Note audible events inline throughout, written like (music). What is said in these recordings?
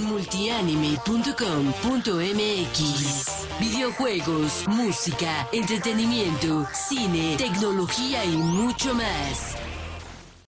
multianime.com.mx Videojuegos, música, entretenimiento, cine, tecnología y mucho más.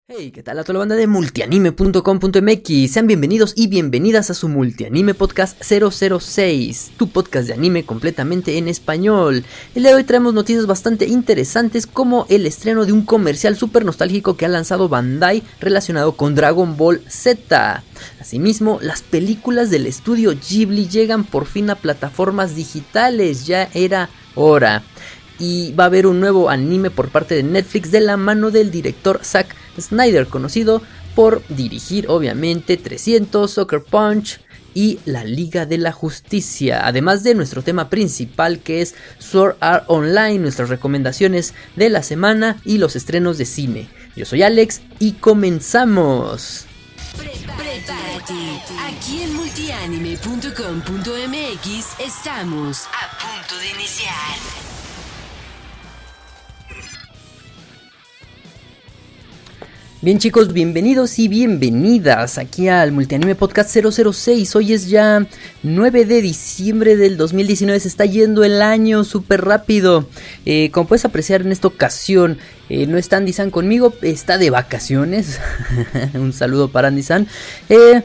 Hey, ¿qué tal a toda la banda de multianime.com.mx? Sean bienvenidos y bienvenidas a su Multianime Podcast 006, tu podcast de anime completamente en español. El día de hoy traemos noticias bastante interesantes como el estreno de un comercial súper nostálgico que ha lanzado Bandai relacionado con Dragon Ball Z. Asimismo, las películas del estudio Ghibli llegan por fin a plataformas digitales, ya era hora y va a haber un nuevo anime por parte de Netflix de la mano del director Zack Snyder, conocido por dirigir obviamente 300, Soccer Punch y la Liga de la Justicia, además de nuestro tema principal que es Sword Art Online, nuestras recomendaciones de la semana y los estrenos de cine. Yo soy Alex y comenzamos. Prepárate. Aquí en multianime.com.mx estamos a punto de iniciar. Bien chicos, bienvenidos y bienvenidas aquí al Multianime Podcast 006. Hoy es ya 9 de diciembre del 2019, se está yendo el año súper rápido. Eh, como puedes apreciar en esta ocasión, eh, no está Andy San conmigo, está de vacaciones. (laughs) Un saludo para Andy San. Eh,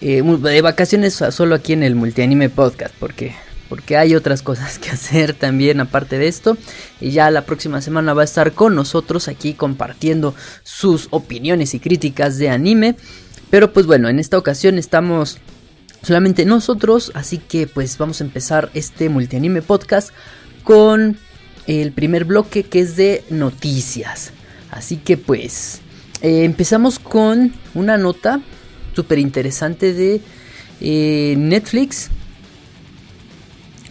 de vacaciones solo aquí en el Multianime Podcast, porque porque hay otras cosas que hacer también aparte de esto. Y ya la próxima semana va a estar con nosotros aquí compartiendo sus opiniones y críticas de anime. Pero pues bueno, en esta ocasión estamos solamente nosotros, así que pues vamos a empezar este multianime podcast con el primer bloque que es de noticias. Así que pues eh, empezamos con una nota súper interesante de eh, Netflix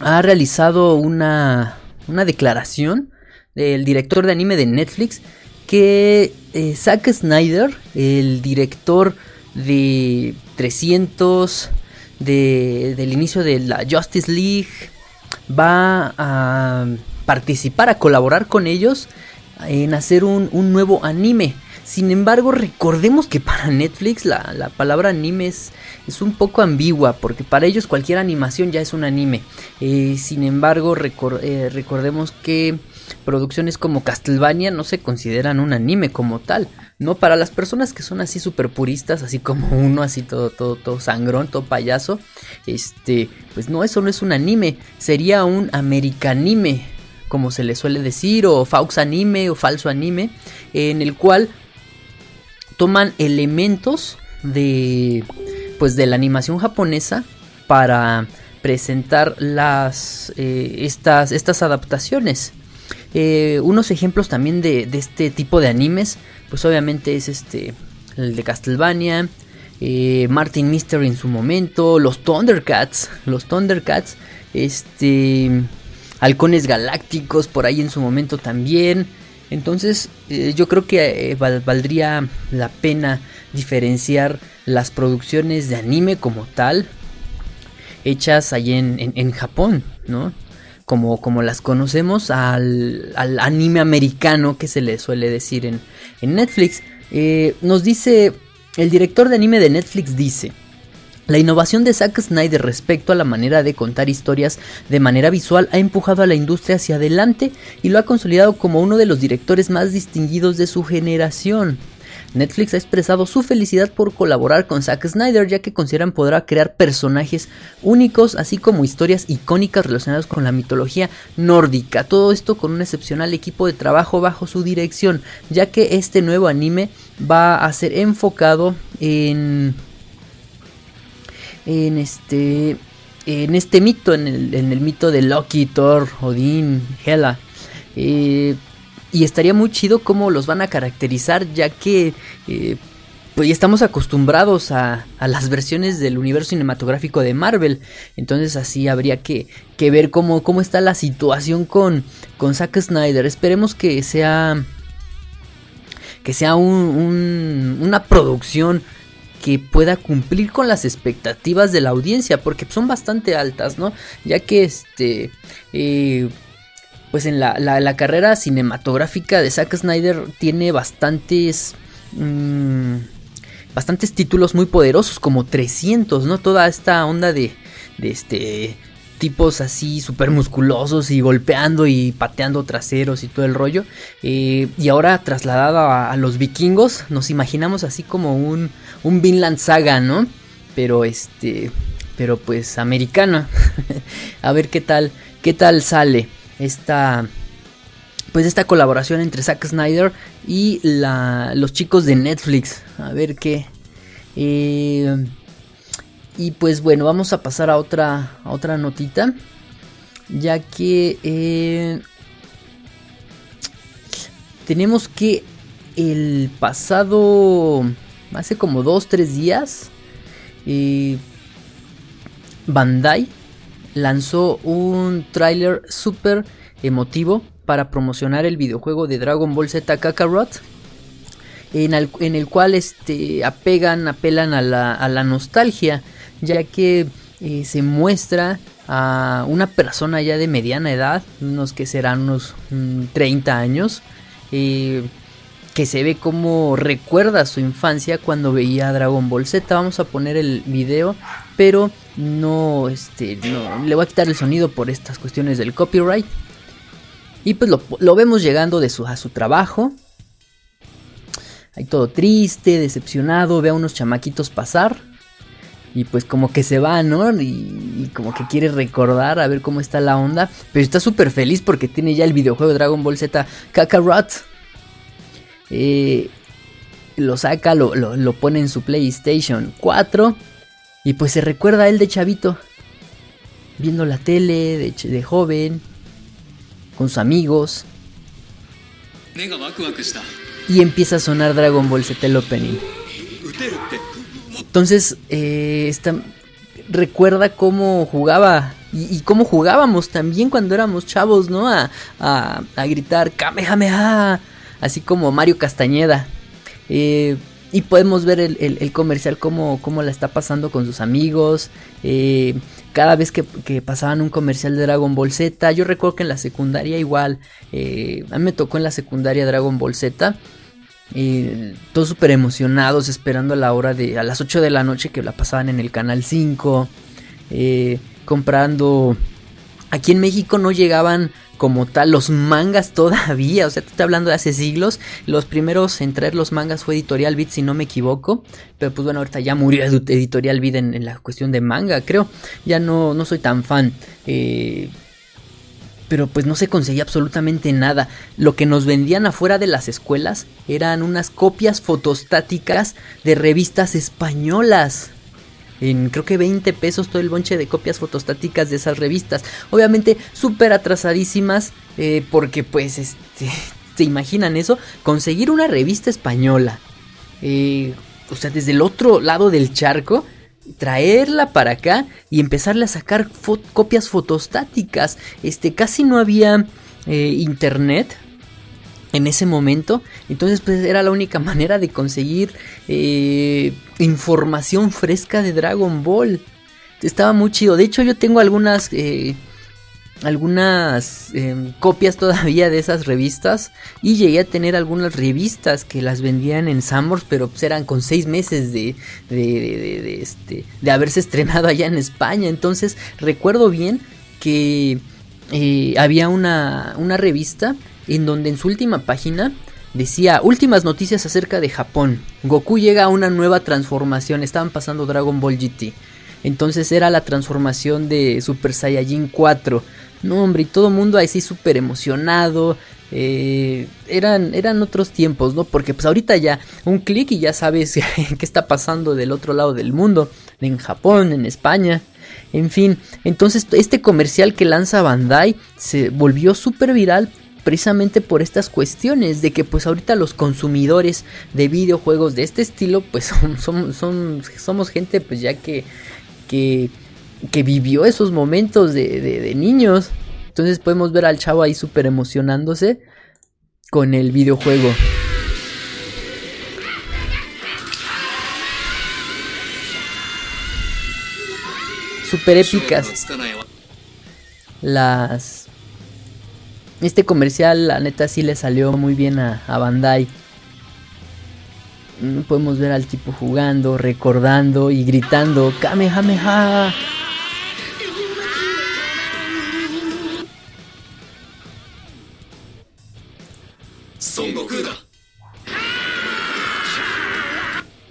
ha realizado una, una declaración del director de anime de Netflix que eh, Zack Snyder, el director de 300, de, del inicio de la Justice League, va a participar, a colaborar con ellos en hacer un, un nuevo anime. Sin embargo, recordemos que para Netflix la, la palabra anime es, es, un poco ambigua, porque para ellos cualquier animación ya es un anime. Eh, sin embargo, eh, recordemos que producciones como Castlevania no se consideran un anime como tal. No, para las personas que son así super puristas, así como (laughs) uno, así todo, todo, todo sangrón, todo payaso, este, pues no, eso no es un anime, sería un americanime, como se le suele decir, o faux anime o falso anime, en el cual toman elementos de pues de la animación japonesa para presentar las eh, estas, estas adaptaciones. Eh, unos ejemplos también de, este tipo de animes pues obviamente es este el de Castlevania eh, Martin Mystery en su momento los Thundercats los Thundercats este halcones galácticos por ahí en su momento también entonces eh, yo creo que eh, valdría la pena diferenciar las producciones de anime como tal, hechas allí en, Japón, ¿no? Como, como, las conocemos al, anime americano que se le suele decir en, Netflix. Eh, nos dice, el director de anime de Netflix dice, la innovación de Zack Snyder respecto a la manera de contar historias de manera visual ha empujado a la industria hacia adelante y lo ha consolidado como uno de los directores más distinguidos de su generación. Netflix ha expresado su felicidad por colaborar con Zack Snyder ya que consideran podrá crear personajes únicos así como historias icónicas relacionadas con la mitología nórdica. Todo esto con un excepcional equipo de trabajo bajo su dirección ya que este nuevo anime va a ser enfocado en en este en este mito, en el, mito de Loki, Thor, Odín, Hela. Eh, y estaría muy chido cómo los van a caracterizar, ya que eh, pues estamos acostumbrados a, a, las versiones del universo cinematográfico de Marvel. Entonces así habría que, que ver cómo, cómo, está la situación con, con Zack Snyder. Esperemos que sea que sea un, una producción que pueda cumplir con las expectativas de la audiencia, porque son bastante altas, ¿no? Ya que este... Eh, pues en la, carrera cinematográfica de Zack Snyder tiene bastantes... Mm, bastantes títulos muy poderosos, como 300, ¿no? Toda esta onda de, de este tipos así súper musculosos y golpeando y pateando traseros y todo el rollo. Eh, y ahora trasladado a, los vikingos, nos imaginamos así como un, un Vinland Saga, ¿no? Pero este, pero pues americano. (laughs) a ver qué tal, qué tal sale esta, pues esta colaboración entre Zack Snyder y la, los chicos de Netflix. A ver qué. Eh, y pues bueno, vamos a pasar a otra, otra notita. Ya que eh, tenemos que el pasado, hace como 2-3 días, eh, Bandai lanzó un tráiler súper emotivo para promocionar el videojuego de Dragon Ball Z Kakarot en el, cual este, apegan, apelan a la, a la nostalgia ya que eh, se muestra a una persona ya de mediana edad, unos que serán unos 30 mm, años, eh, que se ve como recuerda su infancia cuando veía Dragon Ball Z. Vamos a poner el video, pero no, este, no, le voy a quitar el sonido por estas cuestiones del copyright. Y pues lo, vemos llegando de su, a su trabajo. Ahí todo triste, decepcionado, ve a unos chamaquitos pasar y pues como que se va, ¿no? Y, como que quiere recordar a ver cómo está la onda. Pero está súper feliz porque tiene ya el videojuego Dragon Ball Z Kakarot. Eh, lo saca, lo, lo, pone en su PlayStation 4. Y pues se recuerda a él de chavito. Viendo la tele, de, de joven. Con sus amigos. Y empieza a sonar Dragon Ball Z el opening. Entonces, eh, recuerda cómo jugaba y, cómo jugábamos también cuando éramos chavos, ¿no? A, a, gritar Kamehameha, así como Mario Castañeda. Eh, y podemos ver el, comercial cómo, cómo, la está pasando con sus amigos. Eh, cada vez que, pasaban un comercial de Dragon Ball Z, yo recuerdo que en la secundaria igual, a mí me tocó en la secundaria Dragon Ball Z. Todos súper emocionados esperando a la hora de a las 8 de la noche que la pasaban en el canal 5 eh, comprando. Aquí en México no llegaban como tal los mangas (laughs) todavía o sea te estoy hablando de hace siglos. Los primeros en traer los mangas fue Editorial Beat si no me equivoco. Pero pues bueno ahorita ya murió Editorial Beat en, la cuestión de manga creo. Ya no, no soy tan fan. Eh, pero pues no se conseguía absolutamente nada. Lo que nos vendían afuera de las escuelas eran unas copias fotostáticas de revistas españolas. En creo que 20 pesos todo el bonche de copias fotostáticas de esas revistas. Obviamente súper atrasadísimas eh, porque pues este, (laughs) ¿se imaginan eso? Conseguir una revista española. Eh, o sea, desde el otro lado del charco traerla para acá y empezarle a sacar copias fotostáticas. Este, casi no había eh, internet en ese momento. Entonces, pues era la única (laughs) manera de conseguir eh, información fresca de Dragon Ball. Estaba muy chido. De hecho, yo tengo algunas eh, algunas em, copias todavía de esas revistas y llegué a tener algunas revistas que las vendían en Summers pero pues eran con seis meses de, de, este, de haberse (laughs) estrenado allá en España. Entonces recuerdo bien que eh, había una, una revista en donde en su última página decía últimas noticias acerca de Japón. Goku llega a una nueva transformación. Estaban pasando Dragon Ball GT entonces era la transformación de Super Saiyajin 4 no, hombre, y todo mundo así súper emocionado. Eh, eran, eran otros tiempos, ¿no? Porque pues ahorita ya un clic y ya sabes (laughs) qué está pasando del otro lado del mundo, en Japón, en España, en fin. Entonces este comercial que lanza Bandai se volvió súper viral precisamente por estas cuestiones de que pues ahorita los consumidores de videojuegos de este estilo pues (laughs) son, son, somos gente pues ya que, que que vivió esos momentos de, niños. Entonces podemos ver al chavo ahí súper emocionándose con el videojuego. Súper épicas. Las... Este comercial, la neta, sí le salió muy bien a, a Bandai. mm, podemos ver al tipo jugando, recordando y gritando Kamehameha.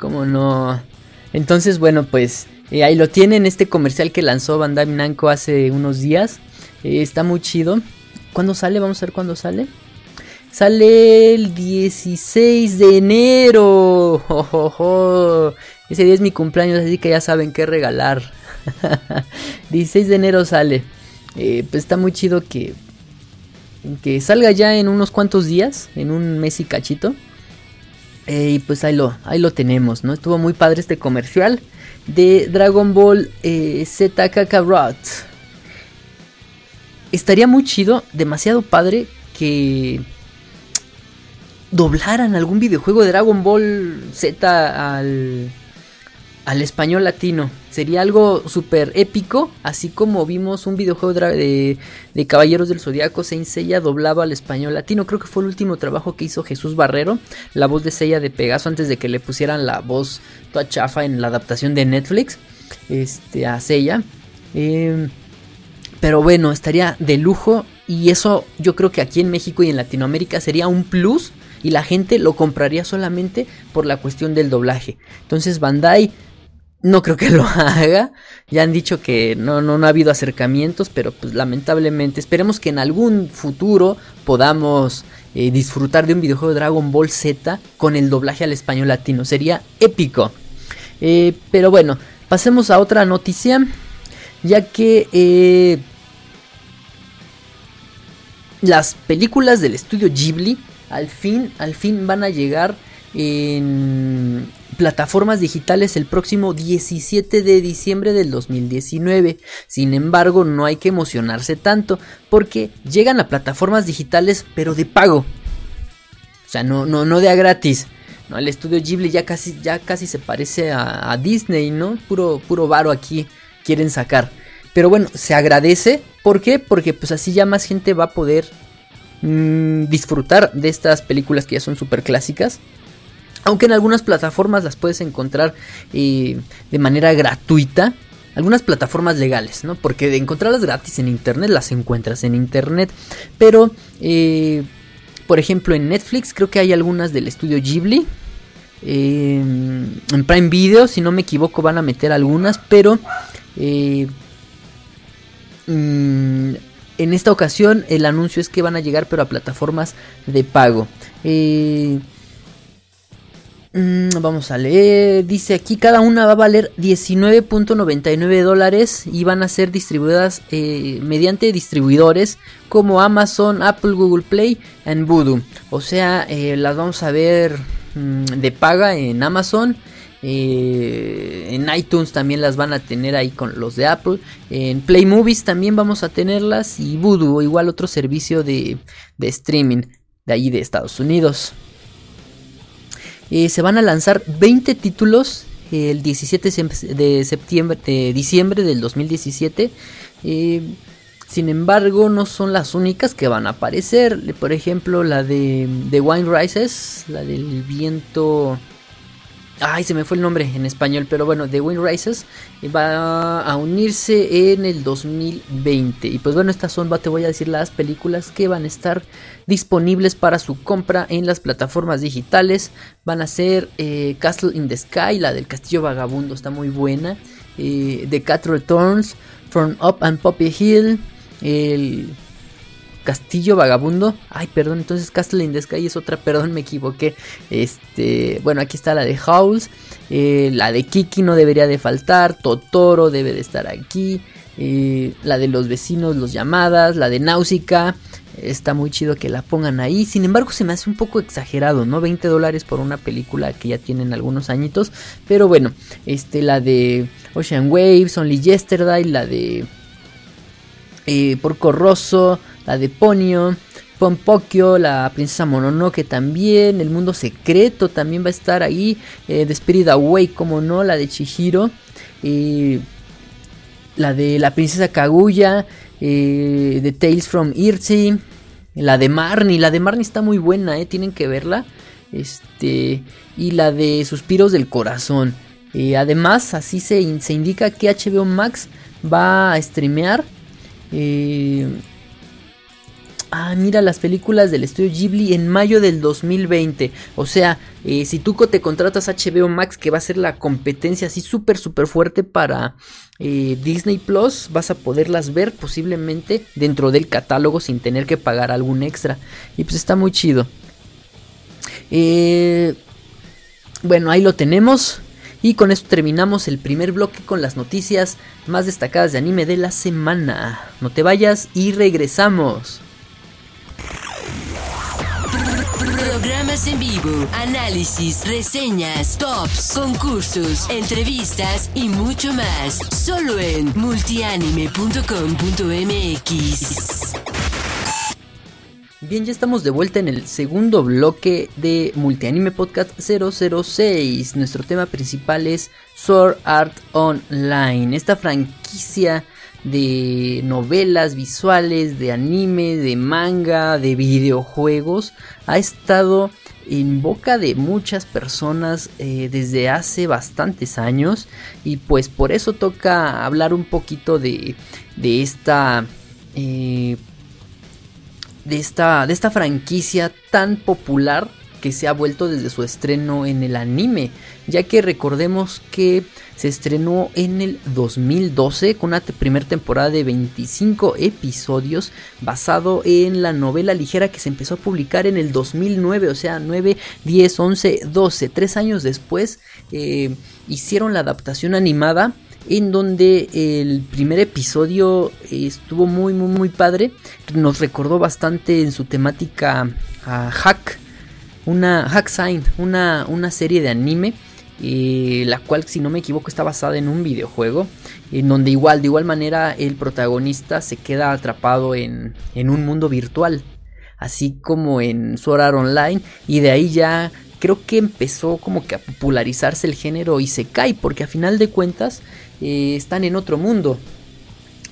¿Cómo no? Entonces, bueno, pues eh, ahí lo tienen, este comercial que lanzó Bandai Namco hace unos días. Eh, está muy chido. ¿Cuándo sale? Vamos a ver cuándo sale. Sale el 16 de enero. (laughs) Ese día es mi cumpleaños, así que ya saben qué regalar. (laughs) 16 de enero sale. Eh, pues está muy chido que, que salga ya en unos cuantos días, en un mes y cachito. Eh, y pues ahí lo, ahí lo tenemos, ¿no? Estuvo muy padre este comercial de Dragon Ball eh, Z Kakarot. Estaría muy chido, demasiado padre que doblaran algún videojuego de Dragon Ball Z al, al español latino. Sería algo súper épico, así como vimos un videojuego de, de, Caballeros del Zodiaco, Saint Seiya doblado al español latino. Creo que fue el último trabajo que hizo Jesús Barrero, la voz de Seiya de Pegaso, antes de que le pusieran la voz toda chafa en la adaptación de Netflix este, a Seiya. Em, pero bueno, estaría de lujo y eso yo creo que aquí en México y en Latinoamérica sería un plus y la gente lo compraría solamente por la cuestión del doblaje. Entonces Bandai no creo que lo (laughs) haga. Ya han dicho que no, no, ha habido acercamientos, pero pues lamentablemente esperemos que en algún futuro podamos eh, disfrutar de un videojuego de Dragon Ball Z con el doblaje al español latino. Sería épico. Eh, pero bueno, pasemos a otra noticia. Ya que eh, las películas del estudio Ghibli al fin, al fin van a llegar en plataformas digitales el próximo 17 de diciembre del 2019. Sin embargo, no hay que emocionarse tanto porque llegan a plataformas digitales pero de pago. O sea, no, no, no de a gratis. ¿no? El estudio Ghibli ya casi, ya casi se parece a, Disney, ¿no? Puro, puro varo aquí quieren sacar. Pero bueno, se agradece. ¿Por qué? Porque pues así ya más gente va a poder mm, disfrutar de estas películas que ya son súper clásicas. Aunque en algunas plataformas las puedes encontrar eh, de manera gratuita. Algunas plataformas legales, ¿no? Porque de encontrarlas gratis en internet las encuentras en internet. Pero, eh, por ejemplo, en Netflix creo que hay algunas del estudio Ghibli. Eh, en Prime Video, si no me equivoco, van a meter algunas. Pero mm, en esta ocasión el anuncio es que van a llegar pero a plataformas de pago. Eh, vamos a leer. Dice aquí cada una va a valer 19.99 dólares y van a ser distribuidas eh, mediante distribuidores como Amazon, Apple, Google Play y Voodoo. O sea, eh, las vamos a ver mm, de paga en Amazon. Eh, en iTunes también las van a tener ahí con los de Apple. En Play Movies también vamos a tenerlas. Y Voodoo, igual otro servicio de, de streaming de ahí de Estados Unidos. Eh, se van a lanzar 20 títulos el 17 de septiembre de diciembre del 2017 eh, sin embargo no son las únicas que van a aparecer. Por ejemplo la de, de Wine Rises la del viento Ay, se me fue el nombre en español, pero bueno, The Wind Rises va a unirse en el 2020. Y pues bueno, estas son, te voy a decir, las películas que van a estar disponibles para su compra en las plataformas digitales. Van a ser eh, Castle in the Sky, la del Castillo Vagabundo, está muy buena. Eh, the Cat Returns, From Up and Poppy Hill, el Castillo Vagabundo. Ay, perdón, entonces Castle in es otra, perdón, me equivoqué. Este, bueno, aquí está la de Howls. Eh, la de Kiki no debería de faltar. Totoro debe de estar aquí. Eh, la de los vecinos, los llamadas. La de Náusica. Está muy chido que la pongan ahí. Sin embargo, se me hace un poco exagerado, ¿no? 20 dólares por una película que ya tienen algunos añitos. Pero bueno, este, la de Ocean Waves, Only Yesterday, la de eh, Porco Rosso, la de Ponyo, Pompokyo, la princesa Mononoke también, el mundo secreto también va a estar ahí, eh, The Spirit Away, como no, la de Chihiro, eh, la de la princesa Kaguya, eh, The Tales from Irtsi, la de Marnie, la de Marnie está muy buena, eh, tienen que verla. este, y la de Suspiros del Corazón. Eh, además, así se, se, indica que HBO Max va a streamear. Eh, ah, mira las películas del estudio Ghibli en mayo del 2020. O sea, eh, si tú te contratas HBO Max, que va a ser la competencia así súper, súper fuerte para Disney Plus, vas a poderlas ver posiblemente dentro del catálogo sin tener que pagar algún extra. Y pues está muy chido. bueno, ahí lo tenemos. Y con esto terminamos el primer bloque con las noticias más destacadas de anime de la semana. No te vayas y regresamos. Programas en vivo, análisis, reseñas, tops, concursos, entrevistas y mucho más. Solo en multianime.com.mx. Bien, ya estamos de vuelta en el segundo bloque de Multianime Podcast 006. Nuestro tema principal es Sword Art Online, esta franquicia de novelas visuales, de anime, de manga, de videojuegos, ha estado en boca de muchas personas eh, desde hace bastantes años. Y pues por eso toca hablar un poquito de, de esta... Eh, de esta, de esta franquicia tan popular que se ha vuelto desde su estreno en el anime, ya que recordemos que se estrenó en el 2012 con una primera temporada de 25 episodios basado en la novela ligera que se empezó a publicar en el 2009, o sea, 9, 10, 11, 12, tres años después eh, hicieron la adaptación animada en donde el primer episodio estuvo muy muy muy padre, nos recordó bastante en su temática a Hack, una Hack Sign, una, una serie de anime, eh, la cual si no me equivoco está basada en un videojuego, en donde igual de igual manera el protagonista se queda atrapado en, en un mundo virtual, así como en Sword Art Online, y de ahí ya creo que empezó como que a popularizarse el género y se cae, porque a final de cuentas eh, están en otro mundo.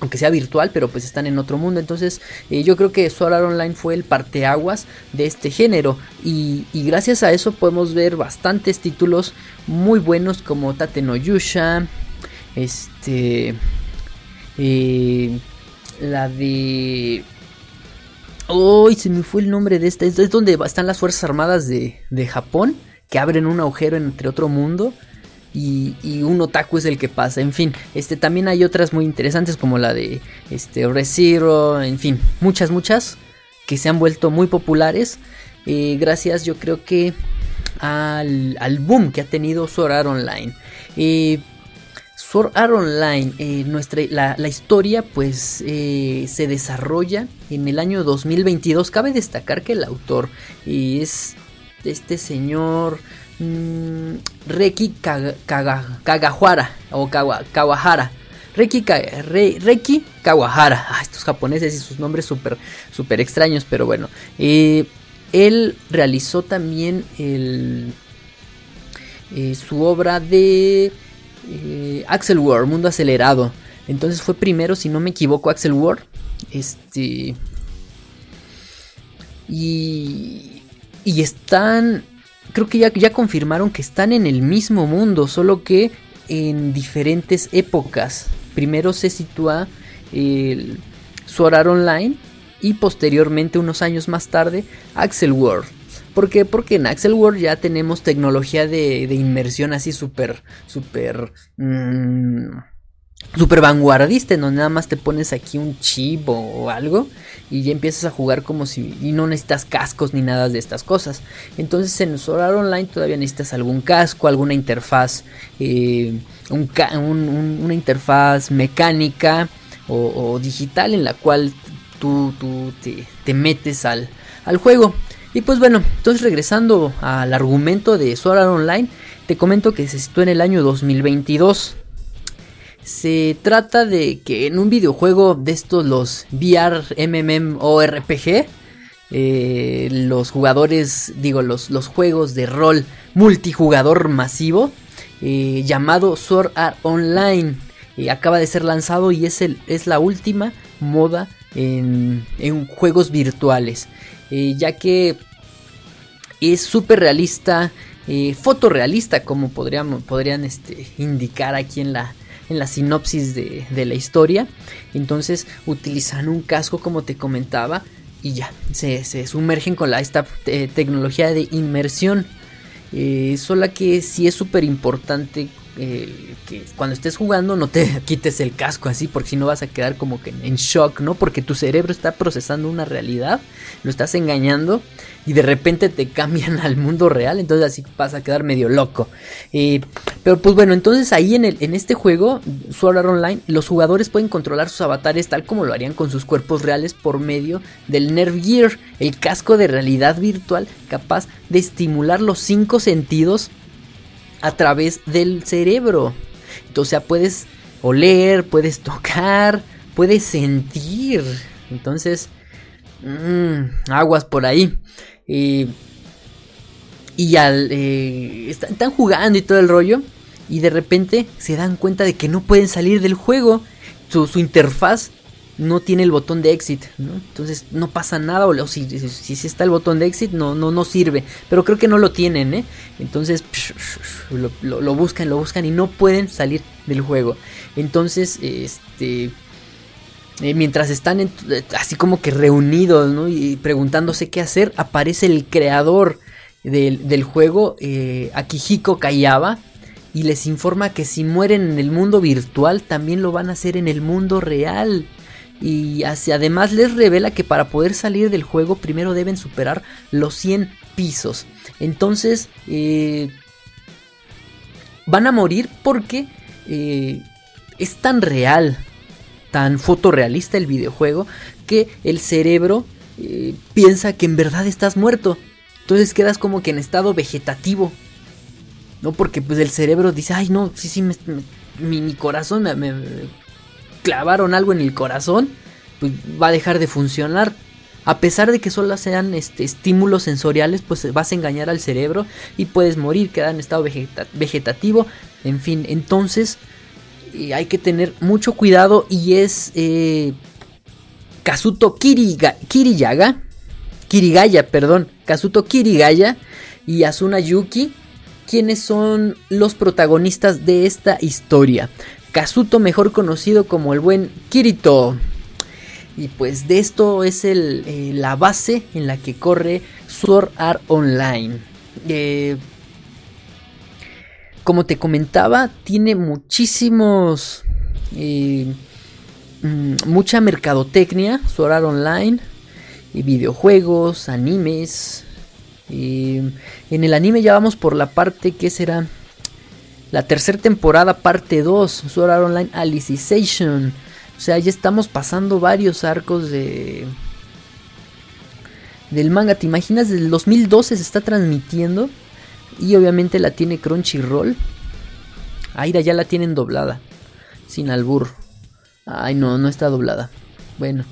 Aunque sea virtual, pero pues están en otro mundo. Entonces eh, yo creo que Sword Art Online fue el parteaguas de este género. Y, gracias a eso podemos ver bastantes títulos muy buenos como Tate no Yusha. Este... Eh, la de... ¡Uy! se me fue el nombre de esta. Es donde están las Fuerzas Armadas de, de Japón. Que abren un agujero entre otro mundo y, un otaku es el que pasa. En fin, este también hay otras muy interesantes como la de este ReZero, en fin, muchas, muchas que se han vuelto muy populares. Eh, gracias, yo creo que al, boom que ha tenido Sword Art Online. Eh, Sword Art Online, eh, nuestra, la, la, historia pues se desarrolla en el año 2022. Cabe destacar que el autor es este señor Mm, Reki Kagahara o Kawahara. Reki, Kawahara. Ah, estos japoneses y sus nombres súper super extraños, pero bueno. Eh, él realizó también el, eh, su obra de eh, Axel World, Mundo Acelerado. Entonces fue primero, si no me equivoco, Axel World. Este. Y. Y están creo que ya, ya confirmaron que están en el mismo mundo, solo que en diferentes épocas. Primero se sitúa el Sword Online y posteriormente, unos años más tarde, Axel World. ¿Por qué? Porque en Axel World ya tenemos tecnología de, inmersión así súper, súper... Mm, super vanguardista, donde nada más te pones aquí un chip o, algo y ya empiezas a jugar como si no necesitas cascos ni nada de estas cosas. Entonces en Solar Online todavía necesitas algún casco, alguna interfaz, eh, una interfaz mecánica o, digital en la cual tú, tú te, metes al, al juego. Y pues bueno, entonces regresando al argumento de Solar Online, te comento que se sitúa en el año 2022. Se trata de que en un videojuego de estos, los VR, MMORPG, eh, los jugadores, digo, los, los, juegos de rol multijugador masivo, eh, llamado Sword Art Online, eh, acaba de ser lanzado y es, el, es la última moda en, en juegos virtuales, ya que es súper realista, fotorrealista, como podrían, podrían este, indicar aquí en la, en la sinopsis de, la historia. Entonces utilizan un casco como te comentaba y ya, se, sumergen con la, esta eh, tecnología de inmersión. Eh, solo que sí es súper importante eh, que cuando estés jugando no te (laughs) quites el casco así, porque si no vas a quedar como que en shock, ¿no? Porque tu cerebro está procesando una realidad, lo estás engañando y de repente te cambian (laughs) al mundo real, entonces así vas a quedar medio loco. Eh, pero pues bueno, entonces ahí en, el, en este juego, Sword Art Online, los jugadores pueden controlar sus avatares tal como lo harían con sus cuerpos reales por medio del Nerve Gear, el casco de realidad virtual capaz de estimular los cinco sentidos a través del cerebro. Entonces, puedes oler, puedes tocar, puedes sentir. Entonces, mmm, aguas por ahí. y al, eh, están jugando y todo el rollo. Y de repente se dan cuenta de que no pueden salir del juego. Su, su interfaz no tiene el botón de exit, ¿no? Entonces no pasa nada, o, si, si, está el botón de exit no, no, no sirve, pero creo que no lo tienen, ¿eh? Entonces lo, buscan, lo buscan y no pueden salir del juego. Entonces, este... Eh, mientras están así como que reunidos y preguntándose qué hacer, aparece el creador del, juego, eh, Akihiko Kayaba, y les informa que si mueren en el mundo virtual, también lo van a hacer en el mundo real y además les revela que para poder salir del juego primero deben superar los 100 pisos. Entonces eh, van a morir porque eh, es tan real, tan fotorrealista el videojuego que el cerebro eh, piensa que en verdad estás muerto. Entonces quedas como que en estado vegetativo. No porque pues el cerebro dice, ay no, sí, sí, mi, corazón me clavaron algo en el corazón, pues va a dejar de funcionar. A pesar de que solo sean este, estímulos sensoriales, pues vas a engañar al cerebro y puedes morir, quedar en estado vegetativo. En fin, entonces hay que tener mucho cuidado y es eh, Kazuto Kiriyaga, Kirigaya, perdón, Kazuto Kirigaya y Asuna Yuki, quienes son los protagonistas de esta historia. Kazuto, mejor conocido como el buen Kirito. Y pues de esto es el, eh, la base en la que corre Sword Art Online. Eh, como te comentaba, tiene muchísimos... Eh, mm, mucha mercadotecnia, Sword Art Online, y videojuegos, animes. en el anime ya vamos por la parte que será la tercera temporada, parte 2, Sword Online Alicization. O sea, ya estamos pasando varios arcos de. Del manga, ¿te imaginas? Desde el 2012 se está transmitiendo. Y obviamente la tiene Crunchyroll. Aira ya la tienen doblada. Sin albur. Ay, no, no está doblada. Bueno,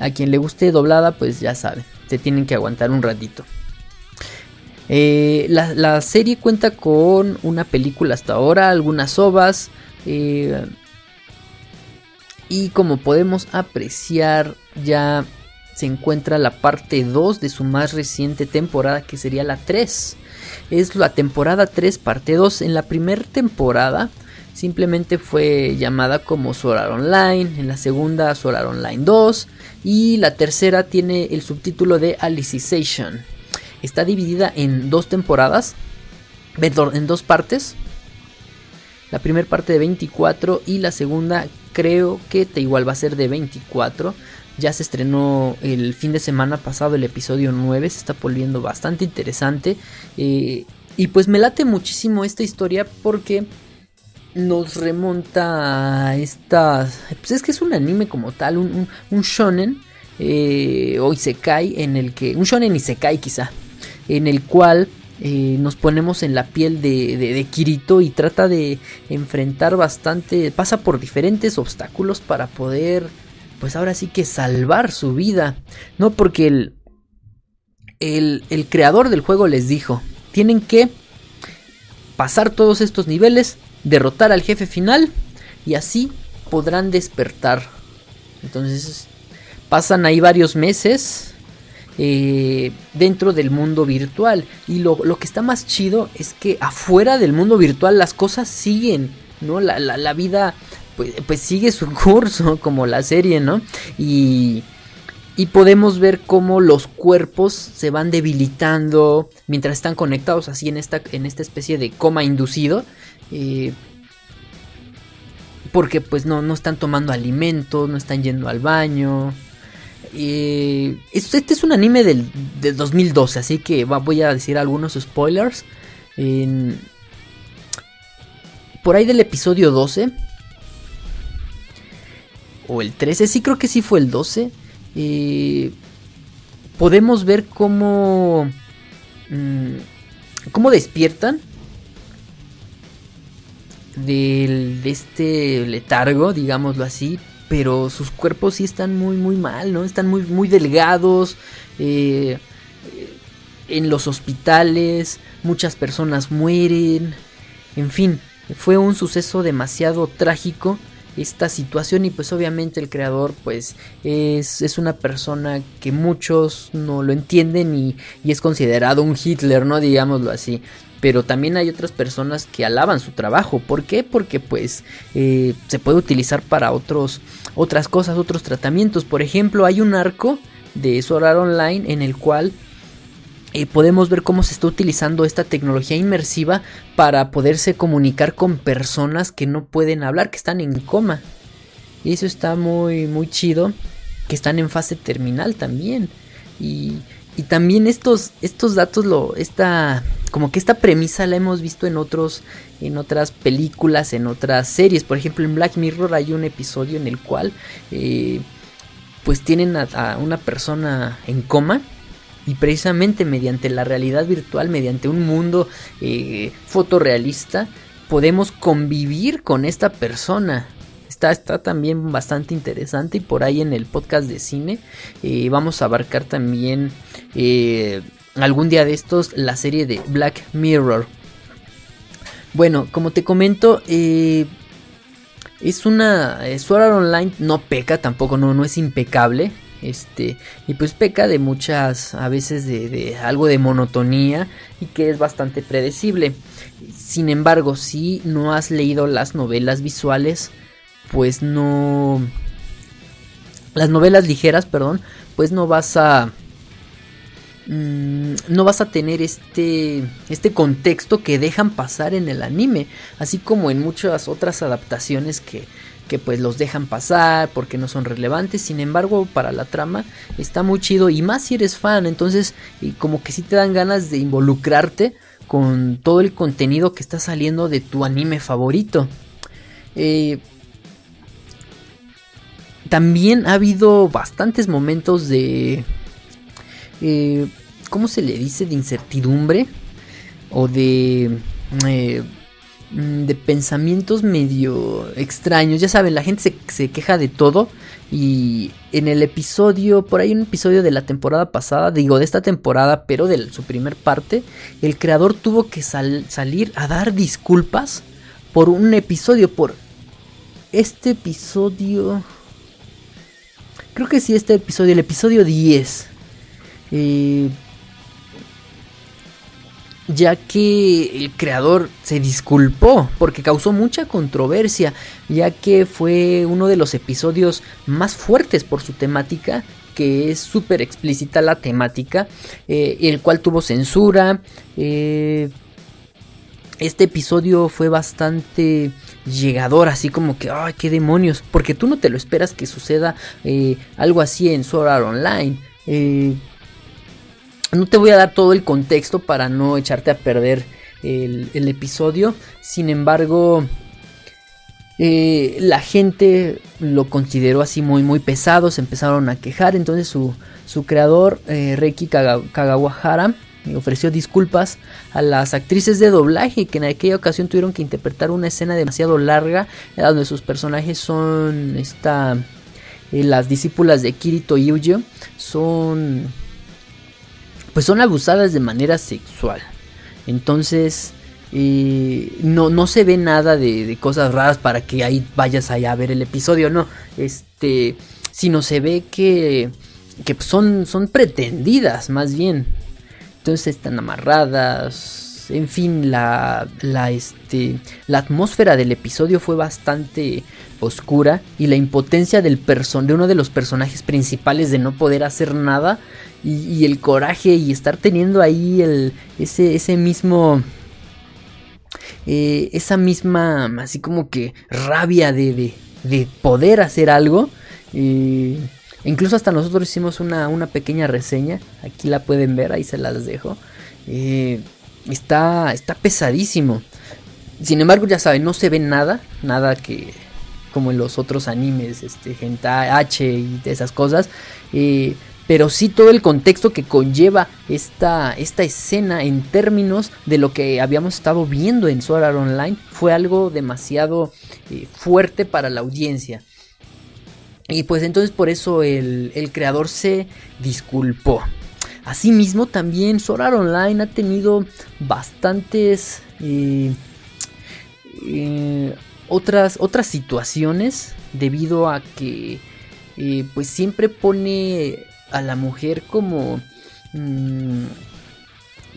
a quien le guste doblada, pues ya sabe. Se tienen que aguantar un ratito. Eh, la, serie cuenta con una película hasta ahora, algunas ovas. Eh, y como podemos apreciar, ya se encuentra la parte 2 de su más reciente temporada, que sería la 3. Es la temporada 3, parte 2. En la primera temporada simplemente fue llamada como Solar Online. En la segunda, Solar Online 2. Y la tercera tiene el subtítulo de Alicization. Está dividida en dos temporadas, en dos partes. La primera parte de 24 y la segunda creo que te igual va a ser de 24. Ya se estrenó el fin de semana pasado el episodio 9, se está volviendo bastante interesante. Eh, y pues me late muchísimo esta historia porque nos remonta a esta... Pues es que es un anime como tal, un, shonen eh, o isekai en el que... Un shonen isekai quizá, en el cual eh, nos ponemos en la piel de, Kirito y trata de enfrentar bastante, pasa por diferentes obstáculos para poder, pues ahora sí que salvar su vida, ¿no? Porque el, el, el creador del juego les dijo, tienen que pasar todos estos niveles, derrotar al jefe final y así podrán despertar. Entonces pasan ahí varios meses eh, dentro del mundo virtual. Y lo, que está más chido es que afuera del mundo virtual las cosas siguen, ¿no? La, la, vida pues, pues, sigue su (laughs) curso, como la serie, ¿no? Y, y podemos ver cómo los cuerpos se van debilitando mientras están conectados así en esta, en esta especie de coma inducido. Eh, porque pues no, no están tomando alimentos, no están yendo al baño. Eh, este es un anime del, 2012, así que voy a decir algunos spoilers. por ahí del episodio 12. O el 13, sí creo que sí fue el 12. Eh, podemos ver cómo... Mm, cómo despiertan de este letargo, digámoslo así, pero sus cuerpos sí están muy, muy mal, ¿no? Están muy, muy delgados. Eh, en los hospitales, muchas personas mueren. En fin, fue un suceso demasiado trágico esta situación y pues obviamente el creador pues es, es una persona que muchos no lo entienden y, y, es considerado un Hitler, ¿no? Digámoslo así pero también hay otras personas que alaban su trabajo. ¿Por qué? Porque pues eh, se puede utilizar para otros, otras cosas, otros tratamientos. Por ejemplo, hay un arco de Solar Online en el cual eh, podemos ver cómo se está utilizando esta tecnología inmersiva para poderse comunicar con personas que no pueden hablar, que están en coma. Y eso está muy, muy chido, que están en fase terminal también. Y y también estos, estos datos, lo, esta, como que esta premisa la hemos visto en otros, en otras películas, en otras series. Por ejemplo, en Black Mirror hay un episodio en el cual, eh, pues tienen a, una persona en coma y precisamente mediante la realidad virtual, mediante un mundo eh, fotorrealista, podemos convivir con esta persona. Está, también bastante interesante y por ahí en el podcast de cine eh, vamos a abarcar también eh, algún día de estos la serie de Black Mirror. Bueno, como te comento, eh, es una... Sword Online no peca tampoco, no, no es impecable. Este, y pues peca de muchas, a veces de, de, algo de monotonía y que es bastante predecible. Sin embargo, si no has leído las novelas visuales, pues no... Las novelas ligeras, perdón, pues no vas a... Mm, no vas a tener este, este contexto que dejan pasar en el anime, así como en muchas otras adaptaciones que, que pues los dejan pasar porque no son relevantes. Sin embargo, para la trama está muy chido y más si eres fan, entonces como que si te dan ganas de involucrarte con todo el contenido que está saliendo de tu anime favorito. Eh, también ha habido bastantes momentos de... Eh, ¿Cómo se le dice? De incertidumbre. O de... Eh, de pensamientos medio extraños. Ya saben, la gente se, queja de todo. Y en el episodio, por ahí un episodio de la temporada pasada, digo de esta temporada, pero de su primer parte, el creador tuvo que salir a dar disculpas por un episodio, por este episodio creo que sí, este episodio, el episodio 10. Ya que el creador se disculpó porque causó mucha controversia, ya que fue uno de los episodios más fuertes por su temática, que es súper explícita la temática, eh, el cual tuvo censura. Eh, este episodio fue bastante llegador, así como que, ay, qué demonios, porque tú no te lo esperas que suceda eh, algo así en Sword Art Online. Eh, no te voy a dar todo el contexto para no echarte a perder el, episodio, sin embargo, eh, la gente lo consideró así muy muy pesado, se empezaron a quejar, entonces su, su creador, Reiki Kagawahara, ofreció disculpas a las actrices de doblaje que en aquella ocasión tuvieron que interpretar una escena demasiado larga donde sus personajes son esta eh, las discípulas de Kirito Yujo son pues son abusadas de manera sexual entonces eh, no, no se ve nada de, de, cosas raras para que ahí vayas allá a ver el episodio no este sino se ve que que son, son pretendidas más bien. Entonces están amarradas. En fin, la, la, este, la atmósfera del episodio fue bastante oscura y la impotencia del de uno de los personajes principales de no poder hacer nada y, el coraje y estar teniendo ahí el, ese, ese mismo... Eh, esa misma, así como que rabia de, de, poder hacer algo. Eh, incluso hasta nosotros hicimos una, una, pequeña reseña. Aquí la pueden ver, ahí se las dejo. Eh, está, está pesadísimo. Sin embargo, ya saben, no se ve nada. Nada que, como en los otros animes, este, Hentai H y esas cosas. Eh, pero sí todo el contexto que conlleva esta, esta escena en términos de lo que habíamos estado viendo en Sword Art Online fue algo demasiado eh, fuerte para la audiencia. Y pues entonces por eso el, creador se disculpó. Asimismo también Sword Art Online ha tenido bastantes eh, otras, otras situaciones debido a que eh, pues siempre pone a la mujer como mm,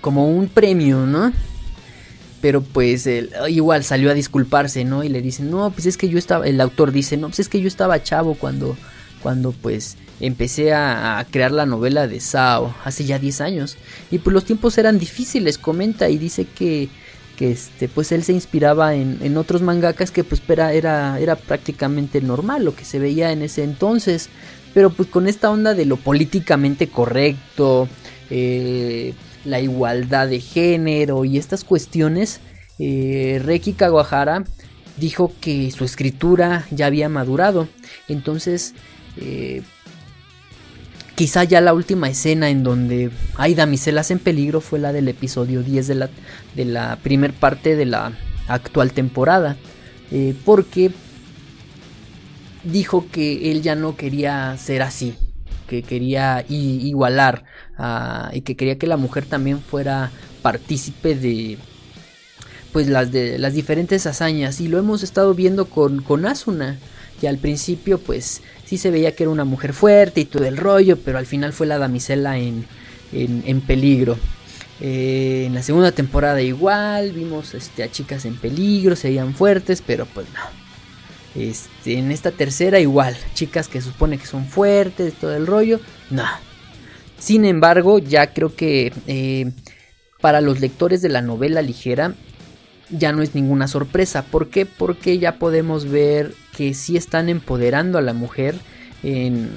como un premio, ¿no? Pero pues igual salió a disculparse, ¿no? Y le dicen, no, pues es que yo estaba, el autor dice, no, pues es que yo estaba chavo cuando, cuando pues empecé a, a crear la novela de Sao, hace ya 10 años. Y pues los tiempos eran difíciles, comenta, y dice que que este, pues él se inspiraba en, otros mangakas que pues era, era, prácticamente normal lo que se veía en ese entonces, pero pues con esta onda de lo políticamente correcto, eh, la igualdad de género y estas cuestiones, eh, Reiki Kawahara dijo que su escritura ya había madurado, entonces eh, Quizá ya la última escena en donde hay damiselas en peligro fue la del episodio 10 de la, de la primer parte de la actual temporada. Eh, porque dijo que él ya no quería ser así, que quería igualar y que quería que la mujer también fuera partícipe de pues las de las diferentes hazañas y lo hemos estado viendo con, con Asuna que al principio pues sí se veía que era una mujer fuerte y todo el rollo, pero al final fue la damisela en, en, peligro. Eh, en la segunda temporada igual, vimos este, a chicas en peligro, se veían fuertes, pero pues no. Este, en esta tercera igual, chicas que supone que son fuertes, todo el rollo, no. Sin embargo, ya creo que eh, para los lectores de la novela ligera ya no es ninguna sorpresa. ¿Por qué? Porque ya podemos ver que sí están empoderando a la mujer en,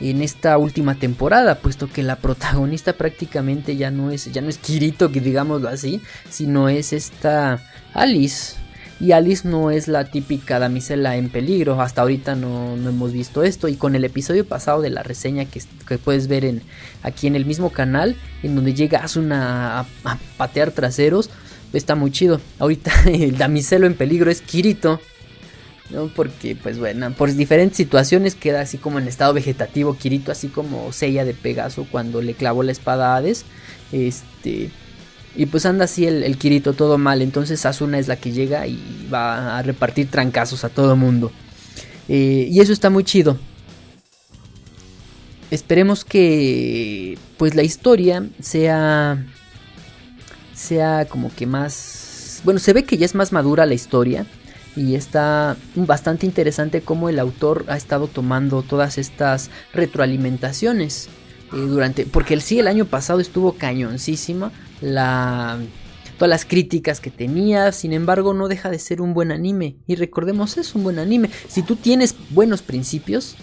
en esta última temporada, puesto que la protagonista (laughs) prácticamente ya no es, ya no es Kirito, que digámoslo así, sino es esta Alice. Y Alice no es la típica damisela en peligro, hasta ahorita no, hemos visto esto. Y con el episodio pasado de la reseña que, puedes ver en, aquí en el mismo canal, en donde llega a, a patear traseros, está muy chido. Ahorita (laughs) el damiselo en peligro es Kirito, ¿no? Porque, pues bueno, por diferentes situaciones queda así como en estado vegetativo Kirito, así como Sella de Pegaso cuando le clavó la espada a Hades. Este. Y pues anda así el, Kirito todo mal. Entonces Asuna es la que llega y va a repartir trancazos a todo mundo. Eh, y eso está muy chido. Esperemos que pues la historia sea sea como que más bueno se ve que ya es más madura la historia y está bastante interesante cómo el autor ha estado tomando todas estas retroalimentaciones eh, durante porque el sí el año pasado estuvo cañoncísima la todas las críticas que tenía, sin embargo no deja de ser un buen anime y recordemos es un buen anime, si tú tienes buenos principios,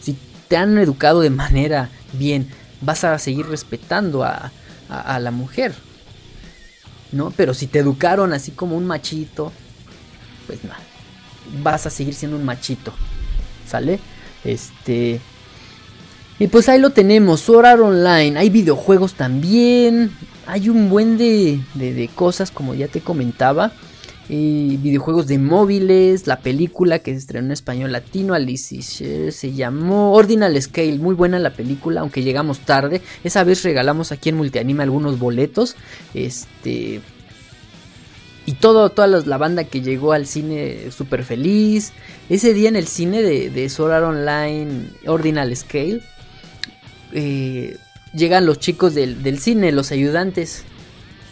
si te han educado de manera bien, vas a seguir respetando a, a la mujer, ¿no? Pero si te educaron así como un machito, pues no, vas a seguir siendo un machito, ¿sale? Este... Y pues ahí lo tenemos, Sword Online, hay videojuegos también, hay un buen de, de, cosas como ya te comentaba. Y videojuegos de móviles, la película que se estrenó en español latino, Alice se llamó Ordinal Scale, muy buena la película, aunque llegamos tarde. Esa vez regalamos aquí en Multianime algunos boletos. Este, y todo, toda la, banda que llegó al cine súper feliz. Ese día en el cine de, de Solar Online Ordinal Scale. eh, llegan los chicos del, cine, los ayudantes,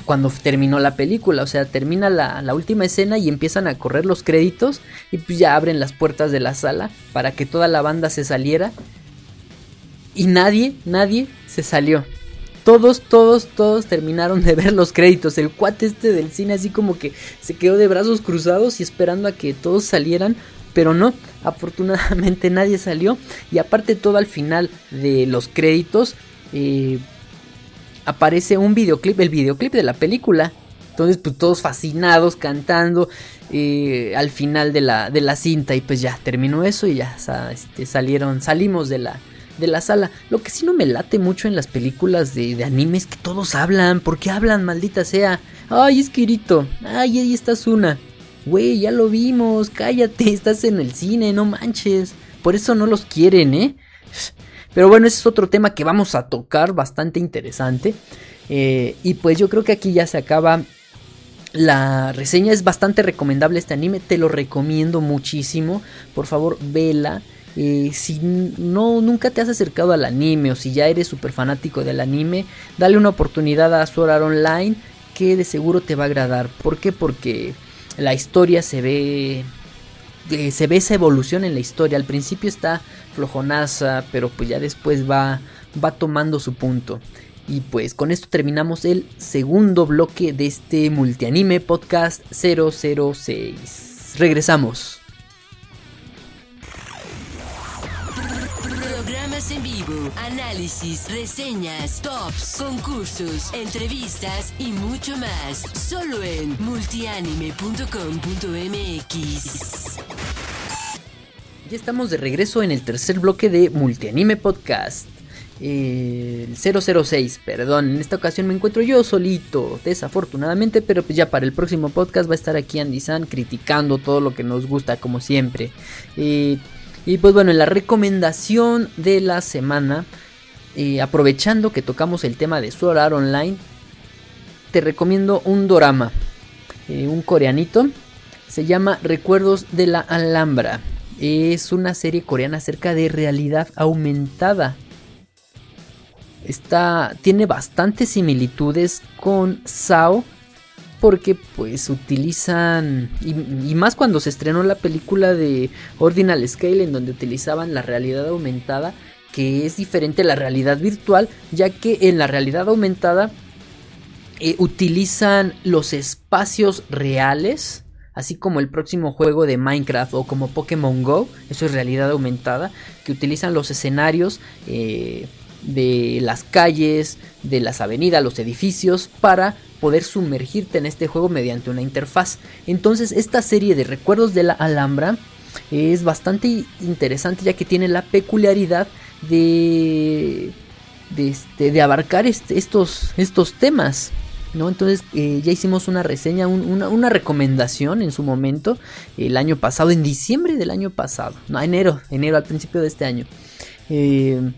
cuando terminó la película. O sea, termina la, la, última escena y empiezan a correr los créditos y pues ya abren las puertas de la sala para que toda la banda se saliera. Y nadie, nadie se salió. Todos, todos, todos terminaron de ver los créditos. El cuate este del cine así como que se quedó de brazos cruzados y esperando a que todos salieran. Pero no, afortunadamente (laughs) nadie salió. Y aparte todo al final de los créditos eh, aparece un videoclip, el videoclip de la película. Entonces, pues todos fascinados, cantando eh, al final de la, de la cinta. Y pues ya terminó eso y ya este, salieron, salimos de la, de la sala. Lo que sí no me late mucho en las películas de, de anime es que todos hablan. ¿Por qué hablan, maldita sea? Ay, es Kirito. Ay, ahí está una Güey, ya lo vimos. Cállate, (laughs) estás en el cine, no manches. Por eso no los quieren, ¿eh? Pero bueno, ese es otro tema que vamos a tocar, bastante interesante. Eh, y pues yo creo que aquí ya se acaba la reseña. Es bastante recomendable este anime, te lo recomiendo muchísimo. Por favor, vela. Eh, si no nunca te has acercado al anime o si ya eres súper fanático del anime, dale una oportunidad a Sword Art Online que de seguro te va a agradar. ¿Por qué? Porque la historia se ve eh, se ve esa evolución en la historia. Al principio está flojonaza, pero pues ya después va va tomando su punto. Y pues con esto terminamos el segundo bloque de este multianime podcast 006. Regresamos. En vivo, análisis, reseñas, tops, concursos, entrevistas y mucho más. Solo en multianime.com.mx. Ya estamos de regreso en el tercer bloque de Multianime Podcast. El 006, perdón, en esta ocasión me encuentro yo solito, desafortunadamente, pero pues ya para el próximo podcast va a estar aquí Andy San criticando todo lo que nos gusta como siempre. Eh, y pues bueno, en la recomendación de la semana, eh, aprovechando que tocamos el tema de Sword Art Online, te recomiendo un dorama, eh, un coreanito, se llama Recuerdos de la Alhambra. Es una serie coreana acerca de realidad aumentada. Está, tiene bastantes similitudes con Sao porque pues utilizan y, más cuando se estrenó la película de Ordinal Scale en donde utilizaban la realidad aumentada que es diferente a la realidad virtual ya que en la realidad aumentada eh, utilizan los espacios reales así como el próximo juego de Minecraft o como Pokémon Go eso es realidad aumentada que utilizan los escenarios eh, de las calles, de las avenidas, los edificios, para poder sumergirte en este juego mediante una interfaz. Entonces esta serie de recuerdos de la Alhambra es bastante interesante ya que tiene la peculiaridad de, de, este, abarcar estos, estos temas. ¿no? Entonces eh, ya hicimos una reseña, una, recomendación en su momento, el año pasado, en diciembre del año pasado, no, enero, enero al principio de este año. Eh,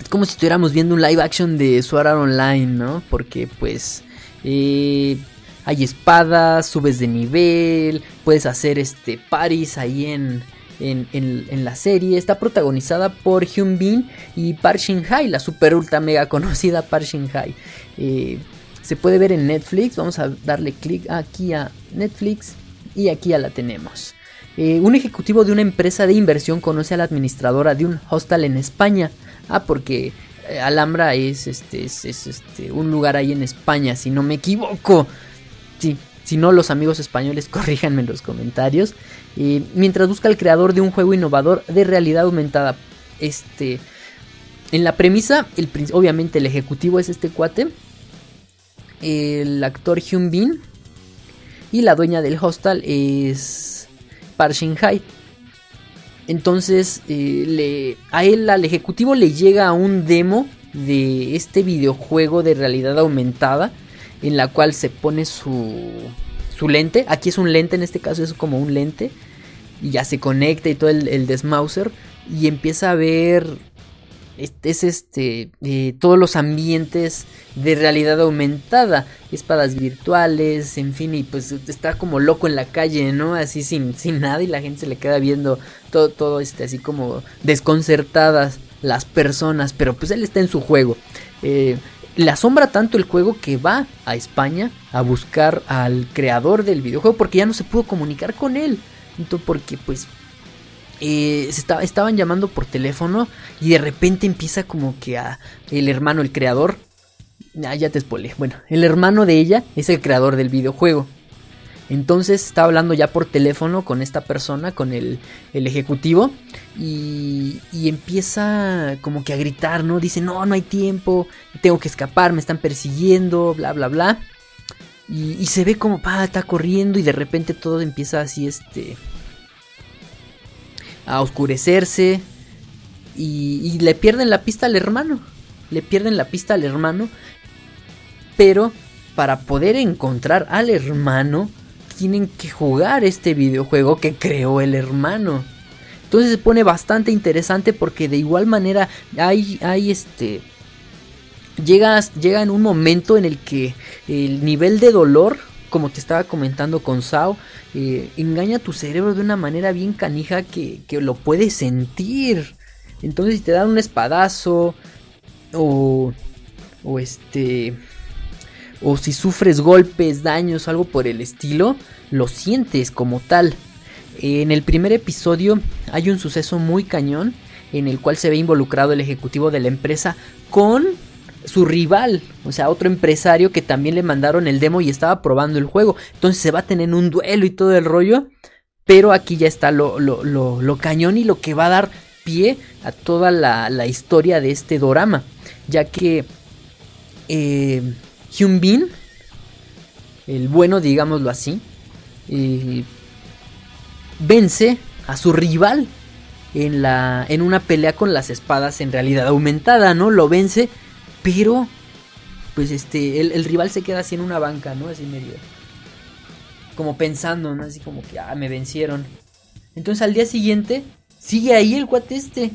es como si estuviéramos viendo un live action de Sword Art Online, ¿no? Porque pues eh, hay espadas, subes de nivel, puedes hacer este paris ahí en, en, la serie. Está protagonizada por Hyun Bin y Park Shin Hye, la super ultra mega (laughs) conocida Park Shin Hye. Eh, se puede ver en Netflix. Vamos a darle clic aquí a Netflix y aquí ya la tenemos. Eh, un ejecutivo de una empresa de inversión conoce a la administradora de un hostel en España. Ah, porque eh, Alhambra es este, es, este, un lugar ahí en España, si no me equivoco. Sí, si no, los amigos españoles (laughs) corríjanme en los comentarios. mientras busca el creador de un juego innovador de realidad aumentada. Este. En la premisa, el, obviamente el ejecutivo es este cuate. El actor Hyun Bin. Y la dueña del hostel es Park Shin Hye. Entonces, eh, le, a él, al ejecutivo, le llega un demo de este videojuego de realidad aumentada. En la cual se pone su, su lente. Aquí es un lente, en este caso es como un lente. Y ya se conecta y todo el, el desmauser. Y empieza a ver es este eh, todos los ambientes de realidad aumentada espadas virtuales en fin y pues está como loco en la calle no así sin, (laughs) sin nada y la gente se le queda viendo todo todo este así como desconcertadas las personas, pero pues él está en su juego. Eh, le asombra tanto el juego que va a España a buscar al creador del videojuego porque ya no se pudo comunicar con él. Entonces, porque pues eh, estaban llamando por teléfono y de repente empieza como que a el hermano, el creador. Ah, ya te spoilé. Bueno, el hermano de ella es el creador del videojuego. Entonces está hablando ya por teléfono con esta persona, con el, ejecutivo, y, y, empieza como que a gritar, ¿no? Dice, no, no hay tiempo, tengo que escapar, me están persiguiendo, bla, bla, bla. Y, se ve como, pa, está corriendo y de repente todo empieza así, este, a oscurecerse. Y, y le pierden la pista al hermano. Le pierden la pista al hermano. Pero para poder encontrar al hermano, tienen que jugar este videojuego que creó el hermano. Entonces se pone bastante interesante porque de igual manera hay, hay este... Llegas, llega en un momento en el que el nivel de dolor, como te estaba comentando con Sao, eh, engaña tu cerebro de una manera bien canija que, que lo puedes sentir. Entonces si te dan un espadazo o, o este o si sufres golpes, daños, algo por el estilo, lo sientes como tal. En el primer episodio hay un suceso muy cañón en el cual se ve involucrado el ejecutivo de la empresa con su rival, o sea, otro empresario que también le mandaron el demo y estaba probando el juego. Entonces se va a tener un duelo y todo el rollo. Pero aquí ya está lo, lo, cañón y lo que va a dar pie a toda la, la historia de este dorama. Ya que eh, Hyun Bin, el bueno, digámoslo así, eh, vence a su rival en, la, en una pelea con las espadas en realidad aumentada, ¿no? Lo vence, pero pues este, el, rival se queda así en una banca, ¿no? Así medio, como pensando, ¿no? Así como que, ah, me vencieron. Entonces al día siguiente, sigue ahí el cuate este.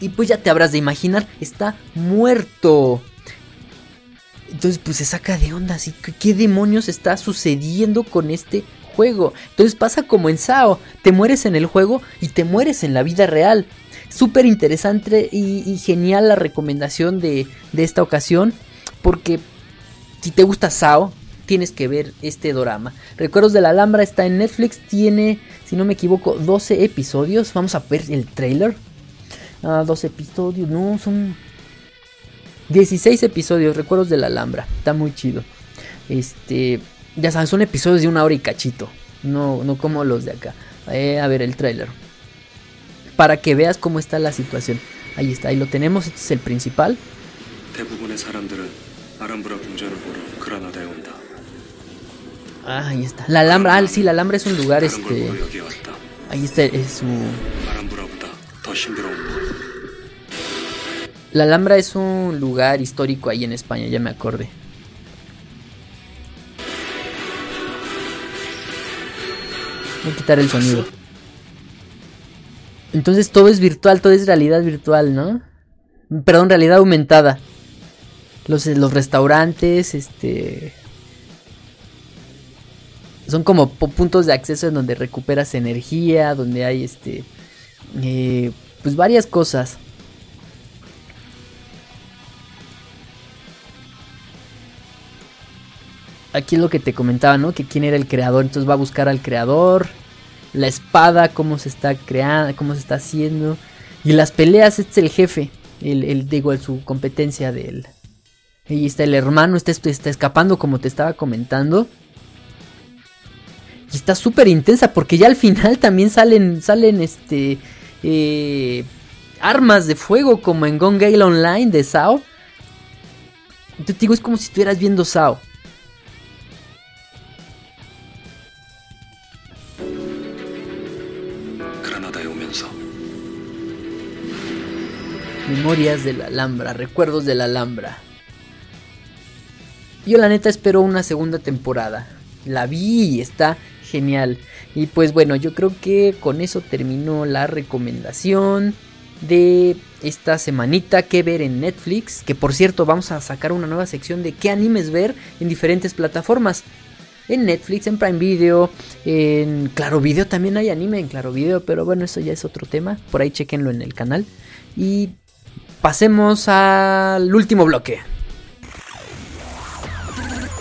Y pues ya te habrás de imaginar, está muerto. Entonces, pues se saca de onda, así ¿qué demonios está sucediendo con este juego? Entonces pasa como en Sao, te mueres en el juego y te mueres en la vida real. Súper interesante y, genial la recomendación de, de esta ocasión, porque si te gusta Sao, tienes que ver este drama. Recuerdos de la Alhambra está en Netflix, tiene, si no me equivoco, 12 episodios. Vamos a ver el trailer. Ah, 12 episodios, no, son 16 episodios, recuerdos de la Alhambra. Está muy chido. Este, ya saben, son episodios de una hora y cachito. No, no como los de acá. Eh, a ver el tráiler. Para que veas cómo está la situación. Ahí está, ahí lo tenemos. Este es el principal. Ah, ahí está. La Alhambra, ah, sí, la Alhambra es un lugar, este... Ahí está, es su... La Alhambra es un lugar histórico ahí en España, ya me acordé. Voy a quitar el sonido. Entonces todo es virtual, todo es realidad virtual, ¿no? Perdón, realidad aumentada. Los, los restaurantes, este... Son como puntos de acceso en donde recuperas energía, donde hay este... Eh, pues varias cosas. aquí es lo que te comentaba, ¿no? Que quién era el creador, entonces va a buscar al creador, la espada, cómo se está creando, cómo se está haciendo, y las peleas, este es el jefe, el, el digo, su competencia de él. Ahí está el hermano, está, está escapando como te estaba comentando. Y está súper intensa porque ya al final también salen, salen este, eh, armas de fuego como en Gone Gale Online de Sao. Te digo, es como si estuvieras viendo Sao. Memorias de la Alhambra, recuerdos de la Alhambra. Yo la neta espero una segunda temporada. La vi y está genial. Y pues bueno, yo creo que con eso terminó la recomendación de esta semanita que ver en Netflix. Que por cierto, vamos a sacar una nueva sección de qué animes ver en diferentes plataformas. en Netflix, en Prime Video, en Claro Video también hay anime en Claro Video, pero bueno, eso ya es otro tema. Por ahí chequenlo en el canal. Y pasemos al último bloque.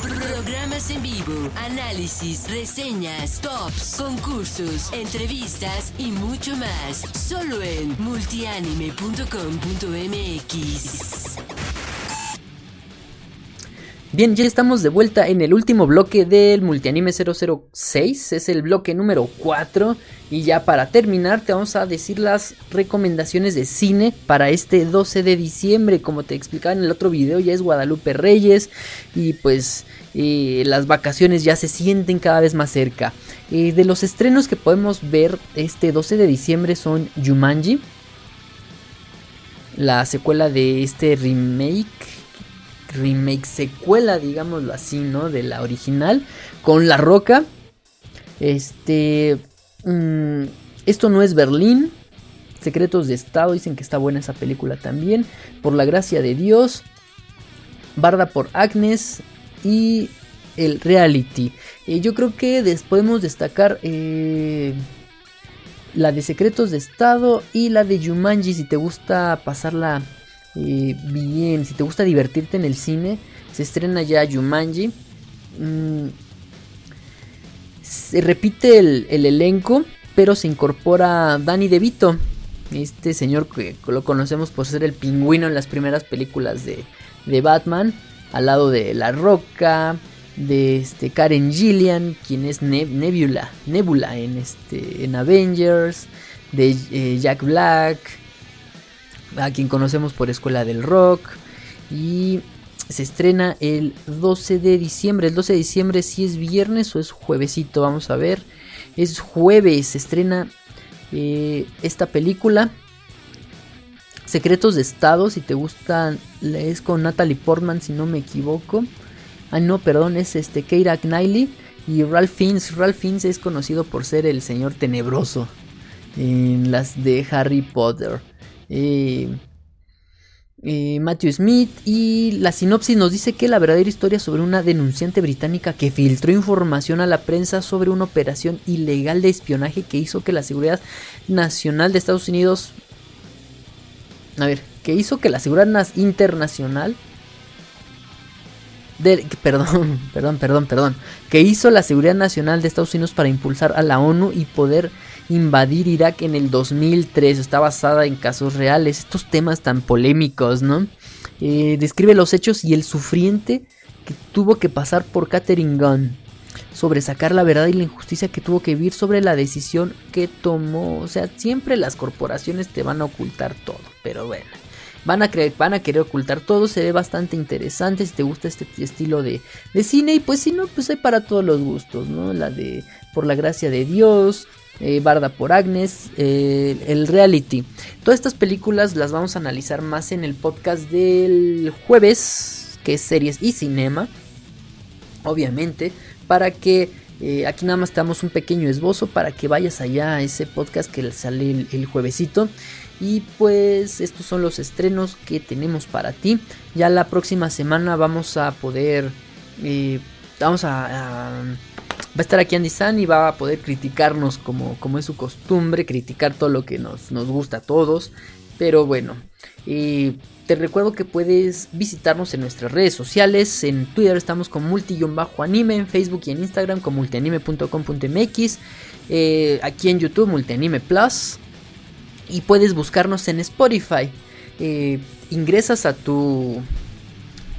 Programas en vivo, análisis, reseñas, tops, concursos, entrevistas y mucho más. Solo en multianime.com.mx. Bien, ya estamos de vuelta en el último bloque del Multianime 006, es el bloque número 4 y ya para terminar te vamos a decir las recomendaciones de cine para este 12 de diciembre, como te explicaba en el otro video ya es Guadalupe Reyes y pues eh, las vacaciones ya se sienten cada vez más cerca. Eh, de los estrenos que podemos ver este 12 de diciembre son Jumanji, la secuela de este remake remake, secuela, digámoslo así, ¿no? De la original, con La Roca. Este... Mm, esto no es Berlín. Secretos de Estado, dicen que está buena esa película también. Por la gracia de Dios. Barda por Agnes. Y el reality. Eh, yo creo que podemos destacar eh, la de Secretos de Estado y la de Jumanji si te gusta pasarla bien, si te gusta divertirte en el cine, se estrena ya Jumanji. Mm, se repite el, elenco, pero se incorpora Danny DeVito. Este señor que lo conocemos por ser el pingüino en las primeras películas de, Batman. Al lado de La Roca, de este Karen Gillian, quien es Nebula, Nebula en, este, en Avengers, de eh, Jack Black, a quien conocemos por Escuela del Rock. Y se estrena el 12 de diciembre. El 12 de diciembre si es viernes o es juevesito, vamos a ver. Es jueves, se estrena eh, esta película. Secretos de Estado, si te gustan, es con Natalie Portman, si no me equivoco. Ah, no, perdón, es este Keira Knightley y Ralph Fiennes. Ralph Fiennes es conocido por ser el señor tenebroso en las de Harry Potter. Matthew Smith y la sinopsis nos dice que la verdadera historia sobre una denunciante británica que filtró información a la prensa sobre una operación ilegal de espionaje que hizo que la seguridad nacional de Estados Unidos a ver, que hizo que la seguridad internacional perdón, perdón, perdón, perdón, que hizo la seguridad nacional de Estados Unidos para impulsar a la ONU y poder invadir Irak en el 2003. Está basada en casos reales. Estos temas tan polémicos, ¿no? Eh, describe los hechos y el sufriente que tuvo que pasar por Catherine Gunn. Sobre sacar la verdad y la injusticia que tuvo que vivir sobre la decisión que tomó. O sea, siempre las corporaciones te van a ocultar todo. Pero bueno. Van a, van a querer ocultar todo, se ve bastante interesante si te gusta este estilo de, de cine y pues si no, pues hay para todos los gustos, ¿no? La de Por la gracia de Dios, eh, Barda por Agnes, eh, el reality. Todas estas películas las vamos a analizar más en el podcast del jueves, que es series y cinema, obviamente, para que eh, aquí nada más te damos un pequeño esbozo para que vayas allá a ese podcast que sale el, el, juevesito. Y pues estos son los estrenos que tenemos para ti. Ya la próxima semana vamos a poder... vamos a va a estar aquí Andy San y va a poder criticarnos como, como es su costumbre, criticar todo lo que nos, gusta a todos. Pero bueno, te recuerdo que puedes visitarnos en nuestras redes sociales. En Twitter estamos con multi-anime, en Facebook y en Instagram con multianime.com.mx. Eh, aquí en YouTube, Multianime Plus. Y puedes buscarnos en Spotify. Eh, ingresas a tu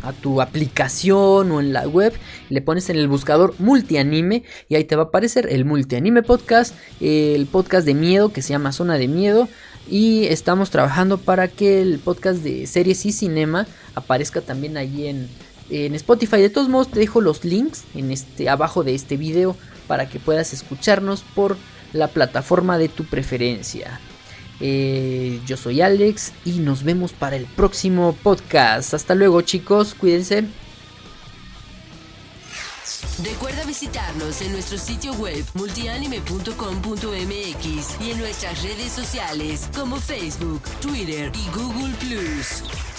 a tu aplicación o en la web, le pones en el buscador multianime y ahí te va a aparecer el multianime podcast, el podcast de miedo que se llama Zona de Miedo y estamos trabajando para que el podcast de series y cinema aparezca también allí en, en Spotify. De todos modos te dejo los links en este abajo de este video para que puedas escucharnos por la plataforma de tu preferencia. Eh, yo soy Alex y nos vemos para el próximo podcast. Hasta luego chicos, cuídense. Recuerda visitarnos en nuestro sitio web multianime.com.mx y en nuestras redes sociales como Facebook, Twitter y Google ⁇